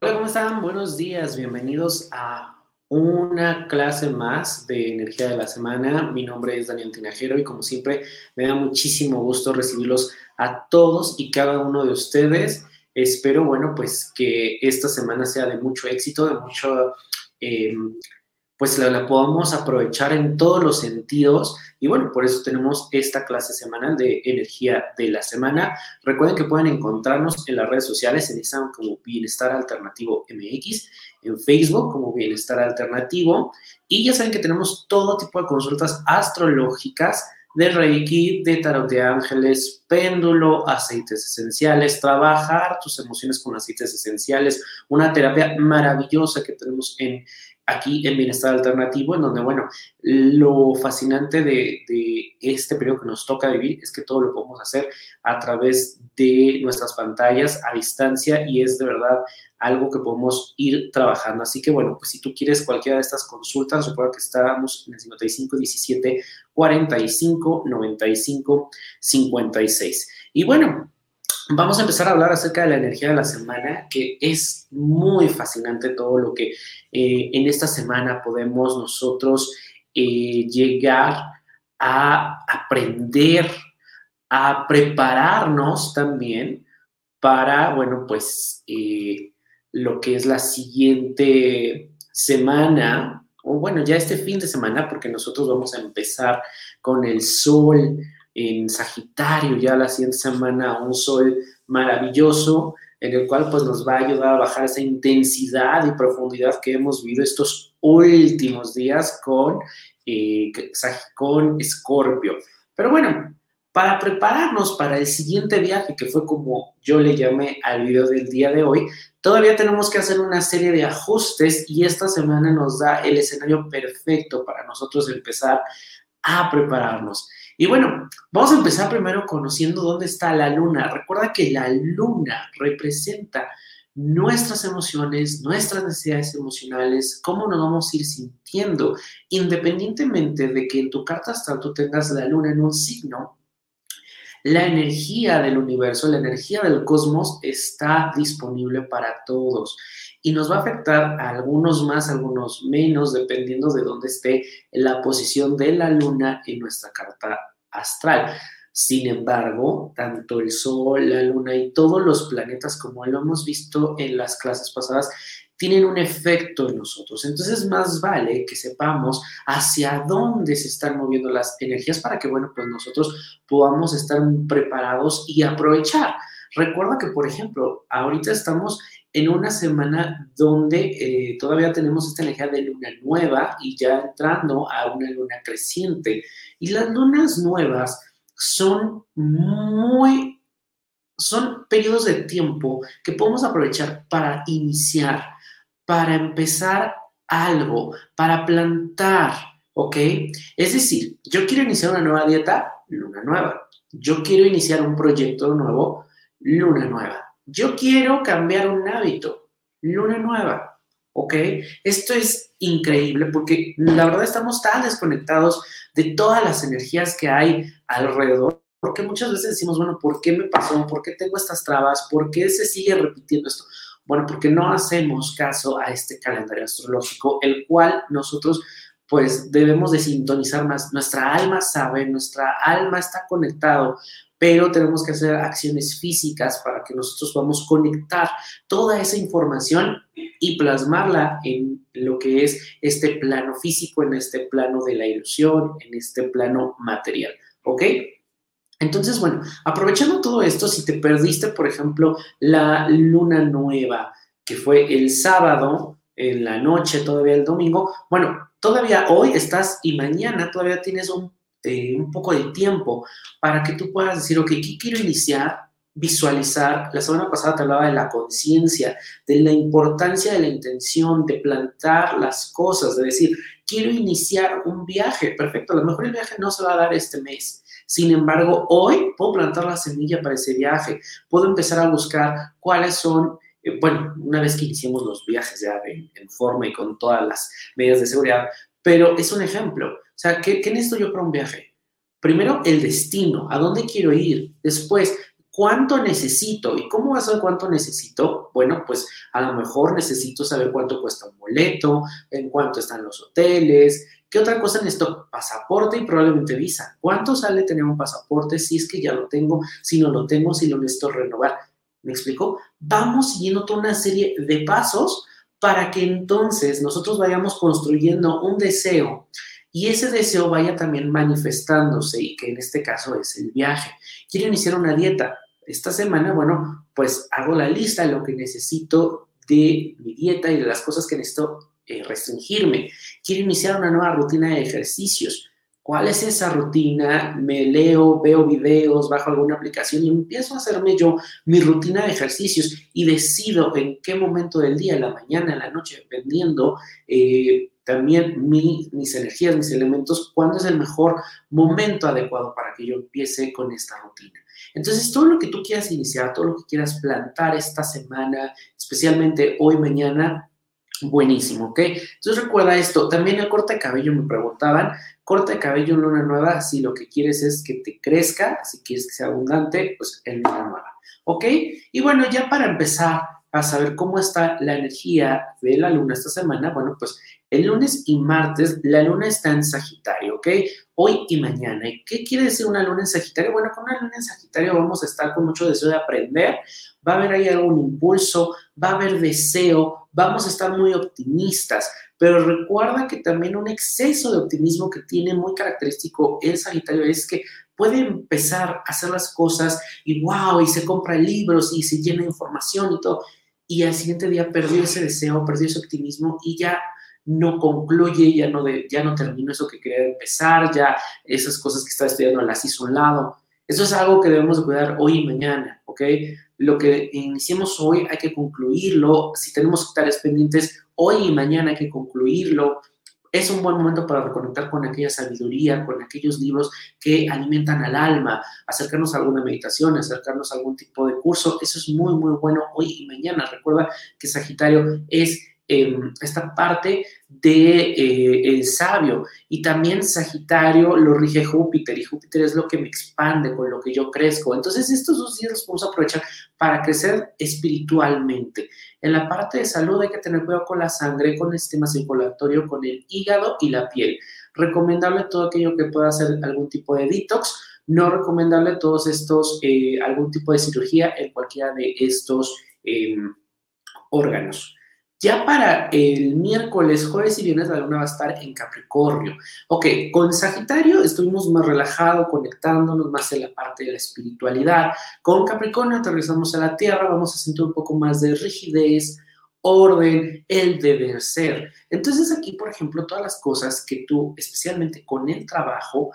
Hola, ¿cómo están? Buenos días, bienvenidos a una clase más de energía de la semana. Mi nombre es Daniel Tinajero y como siempre me da muchísimo gusto recibirlos a todos y cada uno de ustedes. Espero, bueno, pues que esta semana sea de mucho éxito, de mucho... Eh, pues la, la, podamos aprovechar en todos los sentidos. Y bueno, por eso tenemos esta clase semanal de energía de la semana. Recuerden que pueden encontrarnos en las redes sociales, en Instagram como Bienestar Alternativo MX, en Facebook como Bienestar Alternativo. Y ya saben que tenemos todo tipo de consultas astrológicas de Reiki, de tarot de ángeles, péndulo, aceites esenciales, trabajar tus emociones con aceites esenciales, una terapia maravillosa que tenemos en aquí en Bienestar Alternativo, en donde, bueno, lo fascinante de, este periodo que nos toca vivir es que todo lo podemos hacer a través de nuestras pantallas a distancia y es de verdad algo que podemos ir trabajando. Así que, bueno, pues si tú quieres cualquiera de estas consultas, recuerda que estamos en el 55 17 45 95 56. Y bueno, Vamos a empezar a hablar acerca de la energía de la semana, que es muy fascinante todo lo que eh, en esta semana podemos nosotros eh, llegar a aprender, a prepararnos también para, bueno, pues eh, lo que es la siguiente semana, o bueno, ya este fin de semana, porque nosotros vamos a empezar con el sol en Sagitario ya la siguiente semana un sol maravilloso en el cual pues nos va a ayudar a bajar esa intensidad y profundidad que hemos vivido estos últimos días con, eh, con Scorpio. Pero bueno, para prepararnos para el siguiente viaje, que fue como yo le llamé al video del día de hoy, todavía tenemos que hacer una serie de ajustes y esta semana nos da el escenario perfecto para nosotros empezar a prepararnos. Y bueno, vamos a empezar primero conociendo dónde está la luna. Recuerda que la luna representa nuestras emociones, nuestras necesidades emocionales, cómo nos vamos a ir sintiendo, independientemente de que en tu carta astral tú tengas la luna en un signo. La energía del universo, la energía del cosmos está disponible para todos y nos va a afectar a algunos más, a algunos menos, dependiendo de dónde esté la posición de la luna en nuestra carta astral. Sin embargo, tanto el Sol, la Luna y todos los planetas, como lo hemos visto en las clases pasadas, tienen un efecto en nosotros. Entonces, más vale que sepamos hacia dónde se están moviendo las energías para que, bueno, pues nosotros podamos estar preparados y aprovechar. Recuerda que, por ejemplo, ahorita estamos en una semana donde eh, todavía tenemos esta energía de luna nueva y ya entrando a una luna creciente. Y las lunas nuevas son muy, son periodos de tiempo que podemos aprovechar para iniciar, para empezar algo, para plantar, ¿ok? Es decir, yo quiero iniciar una nueva dieta, luna nueva. Yo quiero iniciar un proyecto nuevo, luna nueva yo quiero cambiar un hábito, luna nueva, ¿ok? Esto es increíble porque la verdad estamos tan desconectados de todas las energías que hay alrededor, porque muchas veces decimos, bueno, ¿por qué me pasó? ¿Por qué tengo estas trabas? ¿Por qué se sigue repitiendo esto? Bueno, porque no hacemos caso a este calendario astrológico, el cual nosotros pues debemos de sintonizar más. Nuestra alma sabe, nuestra alma está conectado pero tenemos que hacer acciones físicas para que nosotros podamos conectar toda esa información y plasmarla en lo que es este plano físico, en este plano de la ilusión, en este plano material. ¿Ok? Entonces, bueno, aprovechando todo esto, si te perdiste, por ejemplo, la luna nueva, que fue el sábado, en la noche, todavía el domingo, bueno, todavía hoy estás y mañana todavía tienes un eh, un poco de tiempo para que tú puedas decir, ok, ¿qué quiero iniciar? Visualizar. La semana pasada te hablaba de la conciencia, de la importancia de la intención, de plantar las cosas, de decir, quiero iniciar un viaje. Perfecto, a lo mejor el viaje no se va a dar este mes. Sin embargo, hoy puedo plantar la semilla para ese viaje. Puedo empezar a buscar cuáles son eh, bueno, una vez que iniciemos los viajes ya en forma y con todas las medidas de seguridad, pero es un ejemplo. O sea, ¿qué, ¿qué necesito yo para un viaje? Primero, el destino, a dónde quiero ir. Después, cuánto necesito. ¿Y cómo vas a saber cuánto necesito? Bueno, pues a lo mejor necesito saber cuánto cuesta un boleto, en cuánto están los hoteles. ¿Qué otra cosa necesito? Pasaporte y probablemente visa. ¿Cuánto sale tener un pasaporte si es que ya lo tengo, si no lo tengo, si lo necesito renovar? ¿Me explico? Vamos siguiendo toda una serie de pasos para que entonces nosotros vayamos construyendo un deseo y ese deseo vaya también manifestándose y que en este caso es el viaje. Quiero iniciar una dieta esta semana, bueno, pues hago la lista de lo que necesito de mi dieta y de las cosas que necesito eh, restringirme. Quiero iniciar una nueva rutina de ejercicios. ¿Cuál es esa rutina? Me leo, veo videos, bajo alguna aplicación y empiezo a hacerme yo mi rutina de ejercicios y decido en qué momento del día, la mañana, en la noche, dependiendo eh, también mis energías, mis elementos, cuándo es el mejor momento adecuado para que yo empiece con esta rutina. Entonces, todo lo que tú quieras iniciar, todo lo que quieras plantar esta semana, especialmente hoy, mañana, buenísimo, ¿ok? Entonces recuerda esto, también el corte de cabello me preguntaban, corte de cabello en luna nueva, si lo que quieres es que te crezca, si quieres que sea abundante, pues en luna nueva, ¿ok? Y bueno, ya para empezar a saber cómo está la energía de la luna esta semana, bueno, pues el lunes y martes la luna está en Sagitario, ¿ok? Hoy y mañana. ¿Y qué quiere decir una luna en Sagitario? Bueno, con una luna en Sagitario vamos a estar con mucho deseo de aprender, va a haber ahí algún impulso, va a haber deseo, vamos a estar muy optimistas, pero recuerda que también un exceso de optimismo que tiene muy característico el Sagitario es que puede empezar a hacer las cosas y wow, y se compra libros y se llena de información y todo, y al siguiente día perdió ese deseo, perdió ese optimismo y ya no concluye, ya no, de, ya no terminó eso que quería empezar, ya esas cosas que estaba estudiando las hizo un lado. Eso es algo que debemos de cuidar hoy y mañana, ¿ok? Lo que iniciemos hoy hay que concluirlo. Si tenemos tareas pendientes, hoy y mañana hay que concluirlo. Es un buen momento para reconectar con aquella sabiduría, con aquellos libros que alimentan al alma, acercarnos a alguna meditación, acercarnos a algún tipo de curso. Eso es muy, muy bueno hoy y mañana. Recuerda que Sagitario es esta parte de eh, el sabio y también Sagitario lo rige Júpiter y Júpiter es lo que me expande con lo que yo crezco. Entonces estos dos días los a aprovechar para crecer espiritualmente. En la parte de salud hay que tener cuidado con la sangre, con el sistema circulatorio, con el hígado y la piel. Recomendable todo aquello que pueda hacer algún tipo de detox. No recomendable todos estos, eh, algún tipo de cirugía en cualquiera de estos em, órganos. Ya para el miércoles, jueves y viernes la luna va a estar en Capricornio. Ok, con Sagitario estuvimos más relajados, conectándonos más en la parte de la espiritualidad. Con Capricornio aterrizamos a la Tierra, vamos a sentir un poco más de rigidez, orden, el deber ser. Entonces aquí, por ejemplo, todas las cosas que tú, especialmente con el trabajo,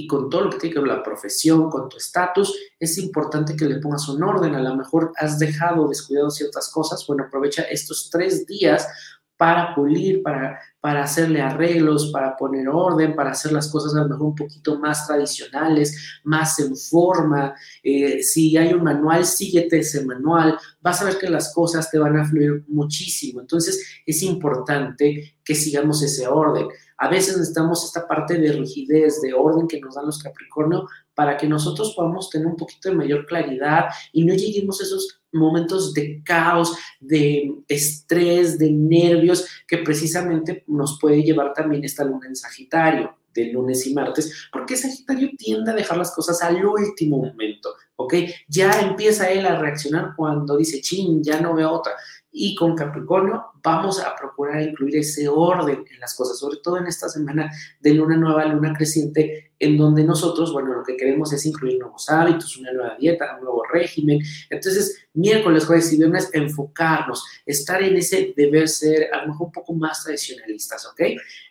y con todo lo que tiene que ver la profesión, con tu estatus, es importante que le pongas un orden. A lo mejor has dejado descuidado ciertas cosas. Bueno, aprovecha estos tres días para pulir, para, para hacerle arreglos, para poner orden, para hacer las cosas a lo mejor un poquito más tradicionales, más en forma. Eh, si hay un manual, síguete ese manual. Vas a ver que las cosas te van a fluir muchísimo. Entonces, es importante que sigamos ese orden. A veces necesitamos esta parte de rigidez, de orden que nos dan los Capricornio para que nosotros podamos tener un poquito de mayor claridad y no lleguemos a esos momentos de caos, de estrés, de nervios que precisamente nos puede llevar también esta luna en Sagitario de lunes y martes, porque Sagitario tiende a dejar las cosas al último momento, ¿ok? Ya empieza él a reaccionar cuando dice, chin, ya no veo otra y con Capricornio vamos a procurar incluir ese orden en las cosas, sobre todo en esta semana de luna nueva, luna creciente, en donde nosotros, bueno, lo que queremos es incluir nuevos hábitos, una nueva dieta, un nuevo régimen. Entonces, miércoles, jueves y viernes, enfocarnos, estar en ese deber ser a lo mejor un poco más tradicionalistas, ¿ok?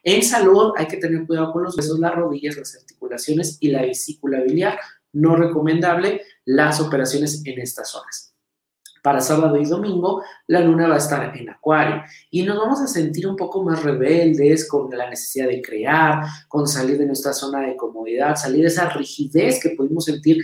En salud hay que tener cuidado con los huesos, las rodillas, las articulaciones y la vesícula biliar. No recomendable las operaciones en estas zonas. Para sábado y domingo, la luna va a estar en Acuario. Y nos vamos a sentir un poco más rebeldes con la necesidad de crear, con salir de nuestra zona de comodidad, salir de esa rigidez que pudimos sentir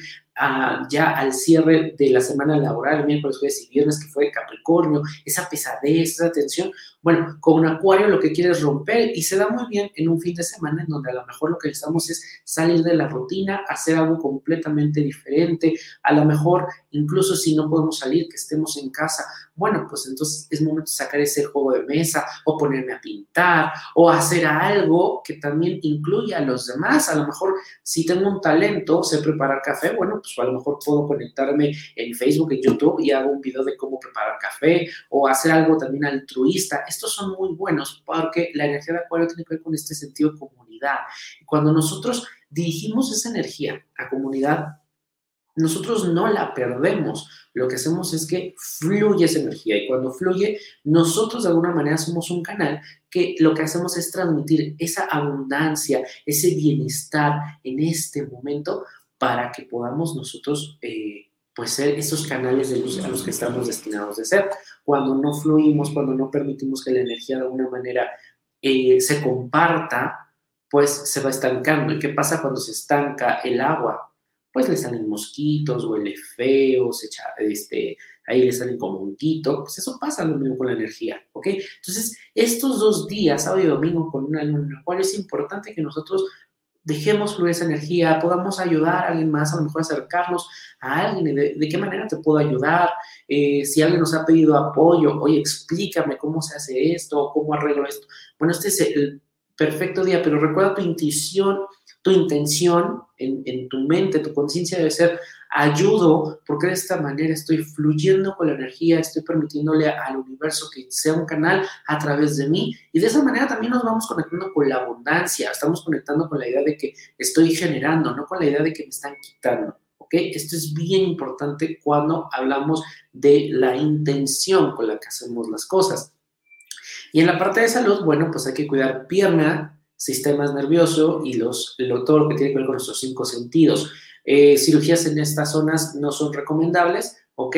ya al cierre de la semana laboral, miércoles, jueves y viernes, que fue Capricornio, esa pesadez, esa tensión. Bueno, con Acuario lo que quieres romper y se da muy bien en un fin de semana en donde a lo mejor lo que necesitamos es salir de la rutina, hacer algo completamente diferente, a lo mejor incluso si no podemos salir, que estemos en casa, bueno, pues entonces es momento de sacar ese juego de mesa o ponerme a pintar o hacer algo que también incluya a los demás. A lo mejor si tengo un talento, sé preparar café, bueno, pues a lo mejor puedo conectarme en Facebook, en YouTube y hago un video de cómo preparar café o hacer algo también altruista. Estos son muy buenos porque la energía de Acuario tiene que ver con este sentido de comunidad. Cuando nosotros dirigimos esa energía a comunidad, nosotros no la perdemos. Lo que hacemos es que fluye esa energía y cuando fluye, nosotros de alguna manera somos un canal que lo que hacemos es transmitir esa abundancia, ese bienestar en este momento para que podamos nosotros eh, pues ser esos canales de luz a los que estamos destinados de ser. Cuando no fluimos, cuando no permitimos que la energía de alguna manera eh, se comparta, pues se va estancando. ¿Y qué pasa cuando se estanca el agua? Pues le salen mosquitos, huele feo, se echa, este, ahí le salen como un quito, pues eso pasa lo mismo con la energía, ¿ok? Entonces, estos dos días, sábado y domingo, con una luna, cual es importante que nosotros dejemos fluir esa energía, podamos ayudar a alguien más, a lo mejor acercarnos a alguien, de, de qué manera te puedo ayudar, eh, si alguien nos ha pedido apoyo, oye, explícame cómo se hace esto, cómo arreglo esto. Bueno, este es el perfecto día, pero recuerda tu intuición, tu intención en, tu mente, tu conciencia debe ser ayudo porque de esta manera estoy fluyendo con la energía, estoy permitiéndole al universo que sea un canal a través de mí y de esa manera también nos vamos conectando con la abundancia, estamos conectando con la idea de que estoy generando, no con la idea de que me están quitando. ¿ok? Esto es bien importante cuando hablamos de la intención con la que hacemos las cosas. Y en la parte de salud, bueno, pues hay que cuidar pierna, sistema nervioso y los, todo lo que tiene que ver con nuestros cinco sentidos. Eh, cirugías en estas zonas no son recomendables, ¿ok?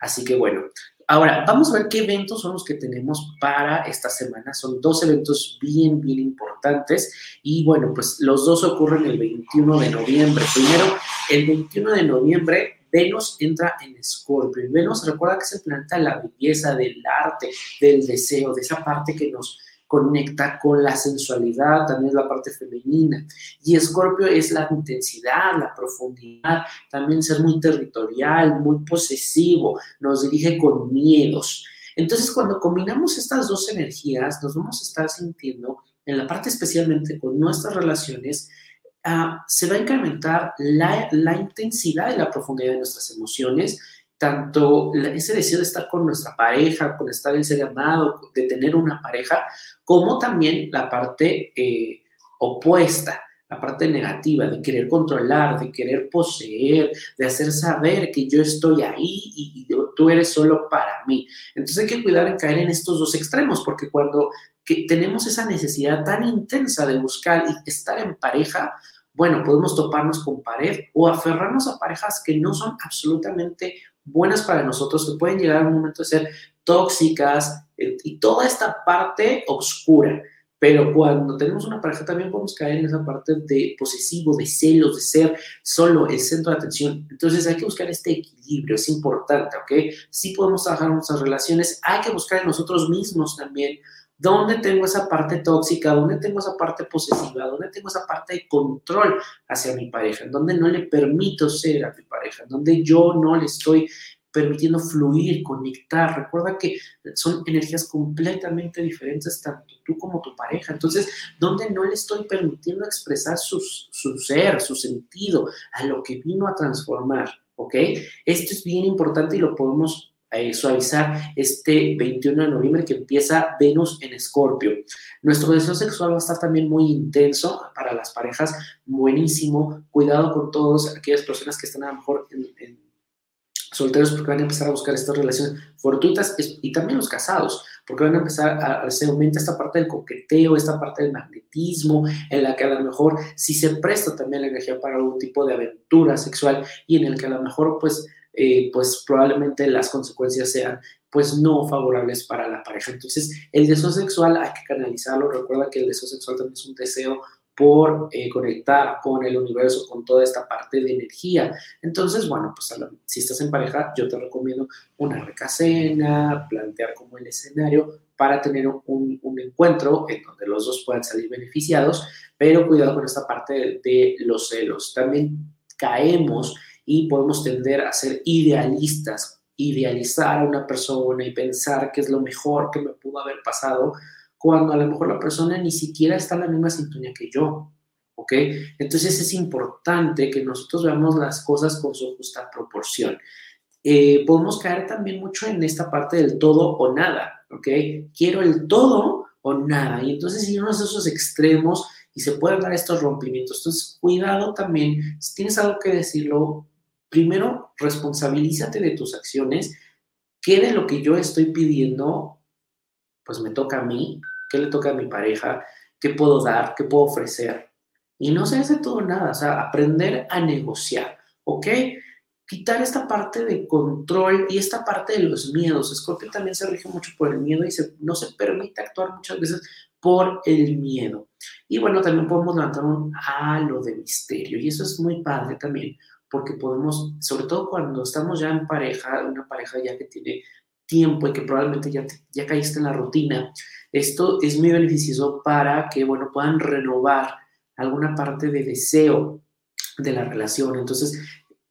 Así que bueno, ahora vamos a ver qué eventos son los que tenemos para esta semana. Son dos eventos bien, bien importantes y bueno, pues los dos ocurren el 21 de noviembre. Primero, el 21 de noviembre Venus entra en Escorpio. Y Venus, recuerda que es el la belleza, del arte, del deseo, de esa parte que nos conecta con la sensualidad, también es la parte femenina. Y Escorpio es la intensidad, la profundidad, también ser muy territorial, muy posesivo, nos dirige con miedos. Entonces, cuando combinamos estas dos energías, nos vamos a estar sintiendo, en la parte especialmente con nuestras relaciones, ah, se va a incrementar la, la intensidad y la profundidad de nuestras emociones, tanto ese deseo de estar con nuestra pareja, con estar en ser amado, de tener una pareja, como también la parte eh, opuesta, la parte negativa, de querer controlar, de querer poseer, de hacer saber que yo estoy ahí y, y tú eres solo para mí. Entonces hay que cuidar en caer en estos dos extremos, porque cuando tenemos esa necesidad tan intensa de buscar y estar en pareja, bueno, podemos toparnos con pared o aferrarnos a parejas que no son absolutamente buenas para nosotros, que pueden llegar a un momento de ser tóxicas eh, y toda esta parte oscura. Pero cuando tenemos una pareja también podemos caer en esa parte de posesivo, de celos, de ser solo el centro de atención. Entonces hay que buscar este equilibrio, es importante, ¿ok? Sí podemos trabajar nuestras relaciones, hay que buscar en nosotros mismos también ¿Dónde tengo esa parte tóxica? ¿Dónde tengo esa parte posesiva? ¿Dónde tengo esa parte de control hacia mi pareja? ¿En donde no le permito ser a mi pareja? ¿En donde yo no le estoy permitiendo fluir, conectar? Recuerda que son energías completamente diferentes, tanto tú como tu pareja. Entonces, ¿dónde no le estoy permitiendo expresar su ser, su sentido, a lo que vino a transformar? ¿Ok? Esto es bien importante y lo podemos eh, suavizar este 21 de noviembre que empieza Venus en Escorpio. Nuestro deseo sexual va a estar también muy intenso para las parejas, buenísimo. Cuidado con todas aquellas personas que están a lo mejor en, solteros porque van a empezar a buscar estas relaciones fortuitas y también los casados, porque van a empezar a, se aumenta esta parte del coqueteo, esta parte del magnetismo, en la que a lo mejor si se presta también la energía para algún tipo de aventura sexual y en el que a lo mejor pues eh, pues probablemente las consecuencias sean pues no favorables para la pareja. Entonces, el deseo sexual hay que canalizarlo. Recuerda que el deseo sexual también es un deseo por eh, conectar con el universo, con toda esta parte de energía. Entonces, bueno, pues si estás en pareja, yo te recomiendo una recasena, plantear como el escenario para tener un, encuentro en donde los dos puedan salir beneficiados, pero cuidado con esta parte de los celos. También caemos y podemos tender a ser idealistas, idealizar a una persona y pensar que es lo mejor que me pudo haber pasado cuando a lo mejor la persona ni siquiera está en la misma sintonía que yo. ¿Ok? Entonces es importante que nosotros veamos las cosas con su justa proporción. Eh, podemos caer también mucho en esta parte del todo o nada, ¿ok? Quiero el todo o nada. Y entonces irnos a esos extremos y se pueden dar estos rompimientos. Entonces, cuidado también, si tienes algo que decirlo, primero responsabilízate de tus acciones, qué de lo que yo estoy pidiendo pues me toca a mí, qué le toca a mi pareja, qué puedo dar, qué puedo ofrecer. Y no se hace todo nada, o sea, aprender a negociar, ¿ok? Quitar esta parte de control y esta parte de los miedos. Scorpio también se rige mucho por el miedo y se, no se permite actuar muchas veces por el miedo. Y bueno, también podemos levantar un halo de misterio y eso es muy padre también porque podemos, sobre todo cuando estamos ya en pareja, una pareja ya que tiene tiempo y que probablemente ya, ya caíste en la rutina, esto es muy beneficioso para que, bueno, puedan renovar alguna parte de deseo de la relación. Entonces,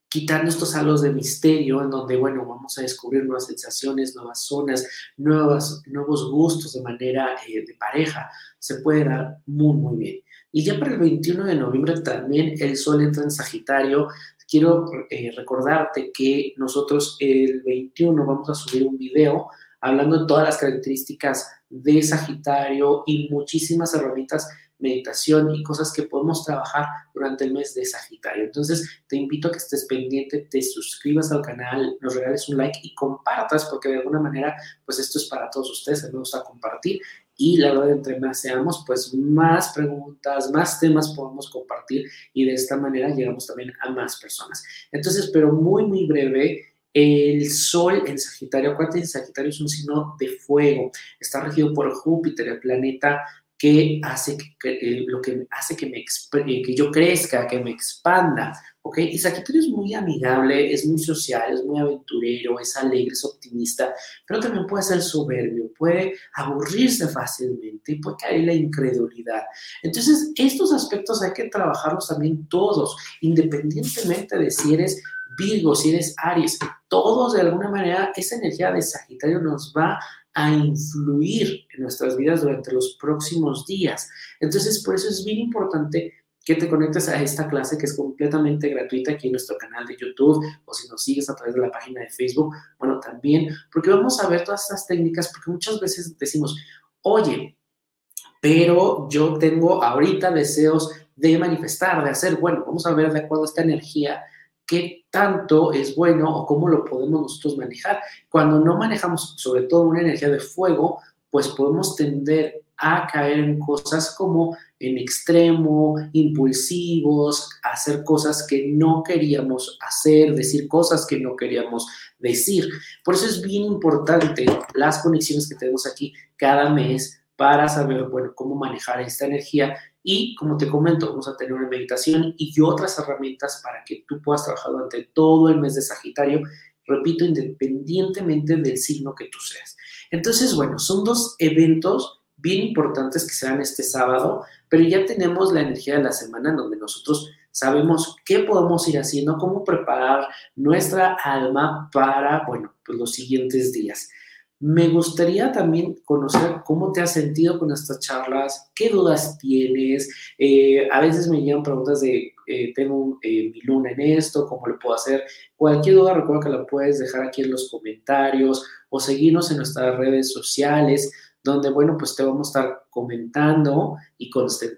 quitando estos halos de misterio en donde, bueno, vamos a descubrir nuevas sensaciones, nuevas zonas, nuevas, nuevos gustos de manera eh, de pareja, se puede dar muy, muy bien. Y ya para el 21 de noviembre también el Sol entra en Sagitario, quiero eh, recordarte que nosotros el 21 vamos a subir un video hablando de todas las características de Sagitario y muchísimas herramientas, meditación y cosas que podemos trabajar durante el mes de Sagitario. Entonces, te invito a que estés pendiente, te suscribas al canal, nos regales un like y compartas, porque de alguna manera, pues esto es para todos ustedes, me gusta compartir y la verdad, entre más seamos, pues más preguntas, más temas podemos compartir y de esta manera llegamos también a más personas. Entonces, pero muy, muy breve, el Sol en Sagitario, acuérdate, Sagitario es un signo de fuego, está regido por Júpiter, el planeta que hace que, eh, lo que hace que, me, eh, que yo crezca, que me expanda, ¿ok? Y Sagitario es muy amigable, es muy social, es muy aventurero, es alegre, es optimista, pero también puede ser soberbio, puede aburrirse fácilmente y puede caer en la incredulidad. Entonces, estos aspectos hay que trabajarlos también todos, independientemente de si eres Virgo, si eres Aries, todos de alguna manera, esa energía de Sagitario nos va a influir en nuestras vidas durante los próximos días. Entonces, por eso es bien importante que te conectes a esta clase que es completamente gratuita aquí en nuestro canal de YouTube o si nos sigues a través de la página de Facebook, bueno, también, porque vamos a ver todas estas técnicas, porque muchas veces decimos, oye, pero yo tengo ahorita deseos de manifestar, de hacer, bueno, vamos a ver de acuerdo a esta energía qué tanto es bueno o cómo lo podemos nosotros manejar. Cuando no manejamos sobre todo una energía de fuego, pues podemos tender a caer en cosas como en extremo, impulsivos, hacer cosas que no queríamos hacer, decir cosas que no queríamos decir. Por eso es bien importante las conexiones que tenemos aquí cada mes para saber, bueno, cómo manejar esta energía y como te comento, vamos a tener una meditación y otras herramientas para que tú puedas trabajar durante todo el mes de Sagitario, repito, independientemente del signo que tú seas. Entonces, bueno, son dos eventos bien importantes que serán este sábado, pero ya tenemos la energía de la semana donde nosotros sabemos qué podemos ir haciendo, cómo preparar nuestra alma para, bueno, pues los siguientes días. Me gustaría también conocer cómo te has sentido con estas charlas, qué dudas tienes. Eh, a veces me llegan preguntas de, eh, tengo eh, mi luna en esto, cómo lo puedo hacer. Cualquier duda, recuerda que la puedes dejar aquí en los comentarios o seguirnos en nuestras redes sociales, donde, bueno, pues te vamos a estar comentando y,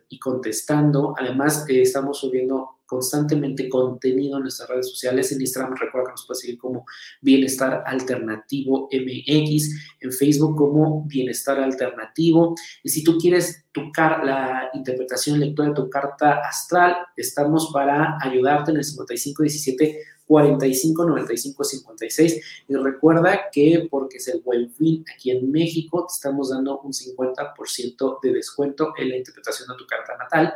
y contestando. Además, estamos subiendo constantemente contenido en nuestras redes sociales. En Instagram recuerda que nos puede seguir como Bienestar Alternativo MX, en Facebook como Bienestar Alternativo. Y si tú quieres tocar la interpretación lectura de tu carta astral, estamos para ayudarte en el 5517 45 95 56 y recuerda que porque es el buen fin aquí en México te estamos dando un 50% de descuento en la interpretación de tu carta natal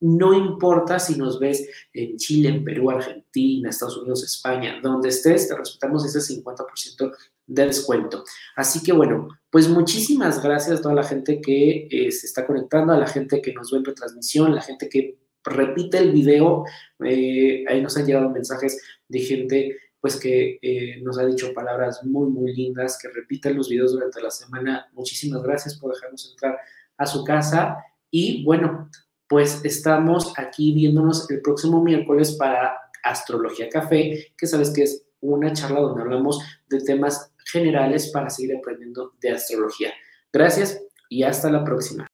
No importa si nos ves en Chile, en Perú, Argentina, Estados Unidos, España, donde estés, te respetamos ese 50% de descuento. Así que bueno, pues muchísimas gracias a toda la gente que eh, se está conectando, a la gente que nos ve en retransmisión, la gente que repite el video. Eh, ahí nos han llegado mensajes de gente pues que eh, nos ha dicho palabras muy, muy lindas, que repiten los videos durante la semana. Muchísimas gracias por dejarnos entrar a su casa. Y bueno, pues estamos aquí viéndonos el próximo miércoles para Astrología Café, que sabes que es una charla donde hablamos de temas generales para seguir aprendiendo de astrología. Gracias y hasta la próxima.